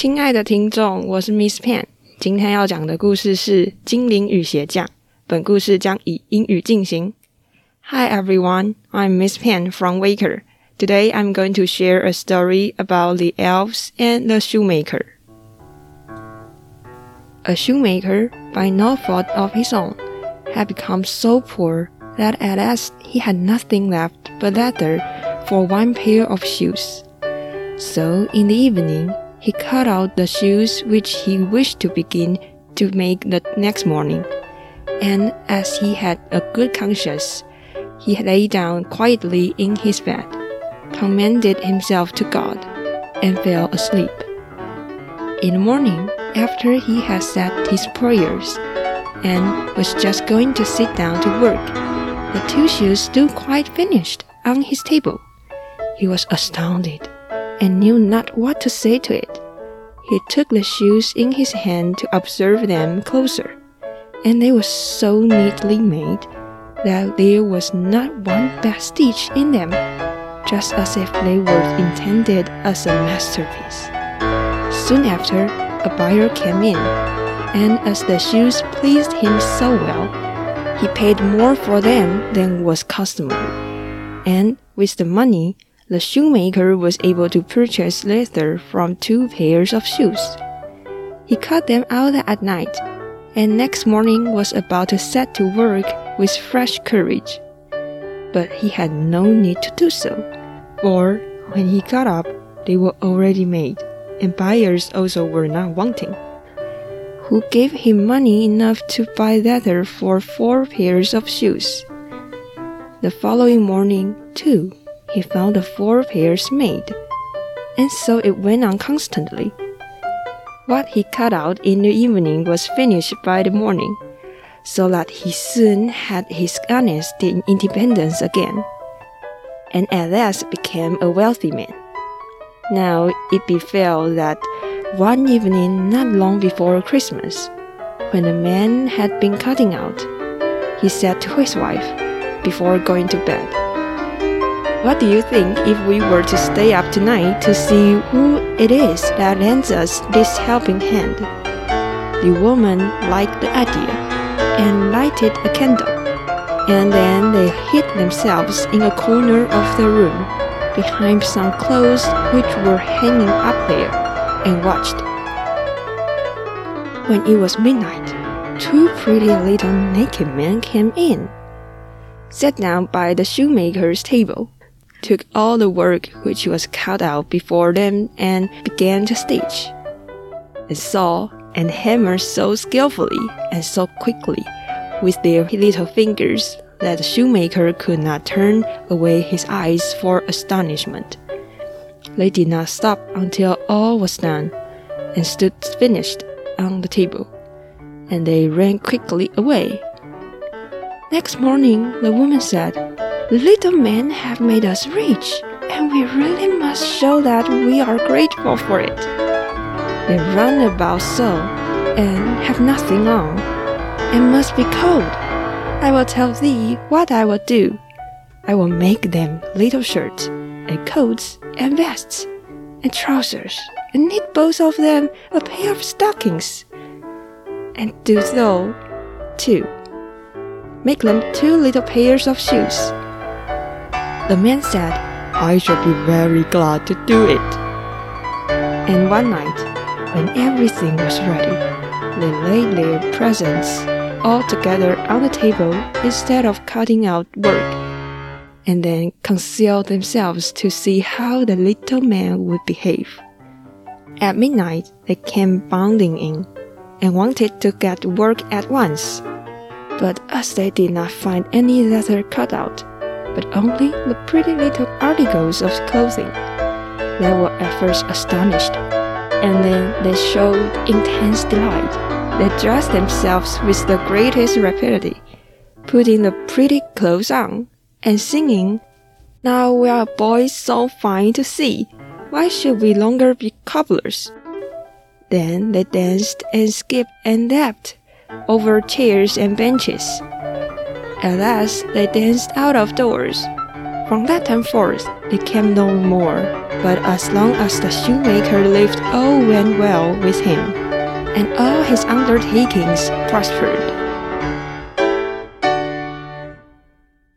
亲爱的听众，我是 Miss Pan，今天要讲的故事是《精灵与鞋匠》。本故事将以英语进行。Hi everyone, I'm Miss Pan from Waker. Today I'm going to share a story about the elves and the shoemaker. A shoemaker, by no fault of his own, had become so poor that at last he had nothing left but leather for one pair of shoes. So in the evening, he cut out the shoes which he wished to begin to make the next morning. And as he had a good conscience, he lay down quietly in his bed, commended himself to God, and fell asleep. In the morning, after he had said his prayers, and was just going to sit down to work. The two shoes stood quite finished on his table. He was astounded and knew not what to say to it. He took the shoes in his hand to observe them closer, and they were so neatly made that there was not one bad stitch in them, just as if they were intended as a masterpiece. Soon after, a buyer came in and as the shoes pleased him so well, he paid more for them than was customary. And with the money, the shoemaker was able to purchase leather from two pairs of shoes. He cut them out at night, and next morning was about to set to work with fresh courage. But he had no need to do so, for when he got up, they were already made, and buyers also were not wanting who gave him money enough to buy leather for four pairs of shoes. The following morning, too, he found the four pairs made, and so it went on constantly. What he cut out in the evening was finished by the morning, so that he soon had his honesty and independence again, and at last became a wealthy man. Now it befell that one evening, not long before Christmas, when the man had been cutting out, he said to his wife, before going to bed, What do you think if we were to stay up tonight to see who it is that lends us this helping hand? The woman liked the idea and lighted a candle, and then they hid themselves in a corner of the room behind some clothes which were hanging up there and watched. When it was midnight, two pretty little naked men came in, sat down by the shoemaker's table, took all the work which was cut out before them, and began to stitch. And saw and hammered so skillfully and so quickly with their little fingers that the shoemaker could not turn away his eyes for astonishment. They did not stop until all was done and stood finished on the table, and they ran quickly away. Next morning, the woman said, little men have made us rich, and we really must show that we are grateful for it. They run about so, and have nothing on, and must be cold. I will tell thee what I will do. I will make them little shirts and coats and vests and trousers and knit both of them a pair of stockings. And do so, too. Make them two little pairs of shoes. The man said, I shall be very glad to do it. And one night, when everything was ready, they laid their presents all together on the table instead of cutting out work and then concealed themselves to see how the little man would behave. At midnight, they came bounding in and wanted to get work at once. But as they did not find any leather cut out, but only the pretty little articles of clothing. They were at first astonished, and then they showed intense delight. They dressed themselves with the greatest rapidity, putting the pretty clothes on, and singing, Now we are boys so fine to see, why should we longer be cobblers? Then they danced and skipped and leapt over chairs and benches. At last they danced out of doors. From that time forth, it came no more, but as long as the shoemaker lived, all went well with him, and all his undertakings prospered.